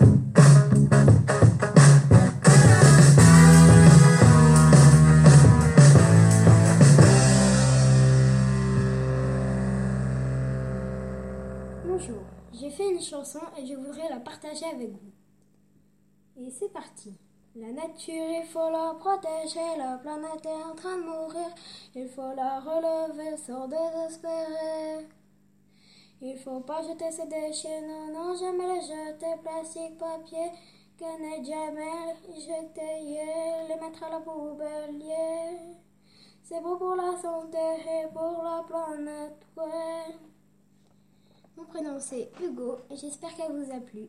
Bonjour, j'ai fait une chanson et je voudrais la partager avec vous. Et c'est parti. La nature, il faut la protéger, la planète est en train de mourir, il faut la relever sans désespérer. Il faut pas jeter ses déchets, non, non, jamais les plastique, papier, que jamais jeter, les mettre à la poubelle, C'est bon pour la santé et pour la planète. Mon prénom c'est Hugo et j'espère qu'elle vous a plu.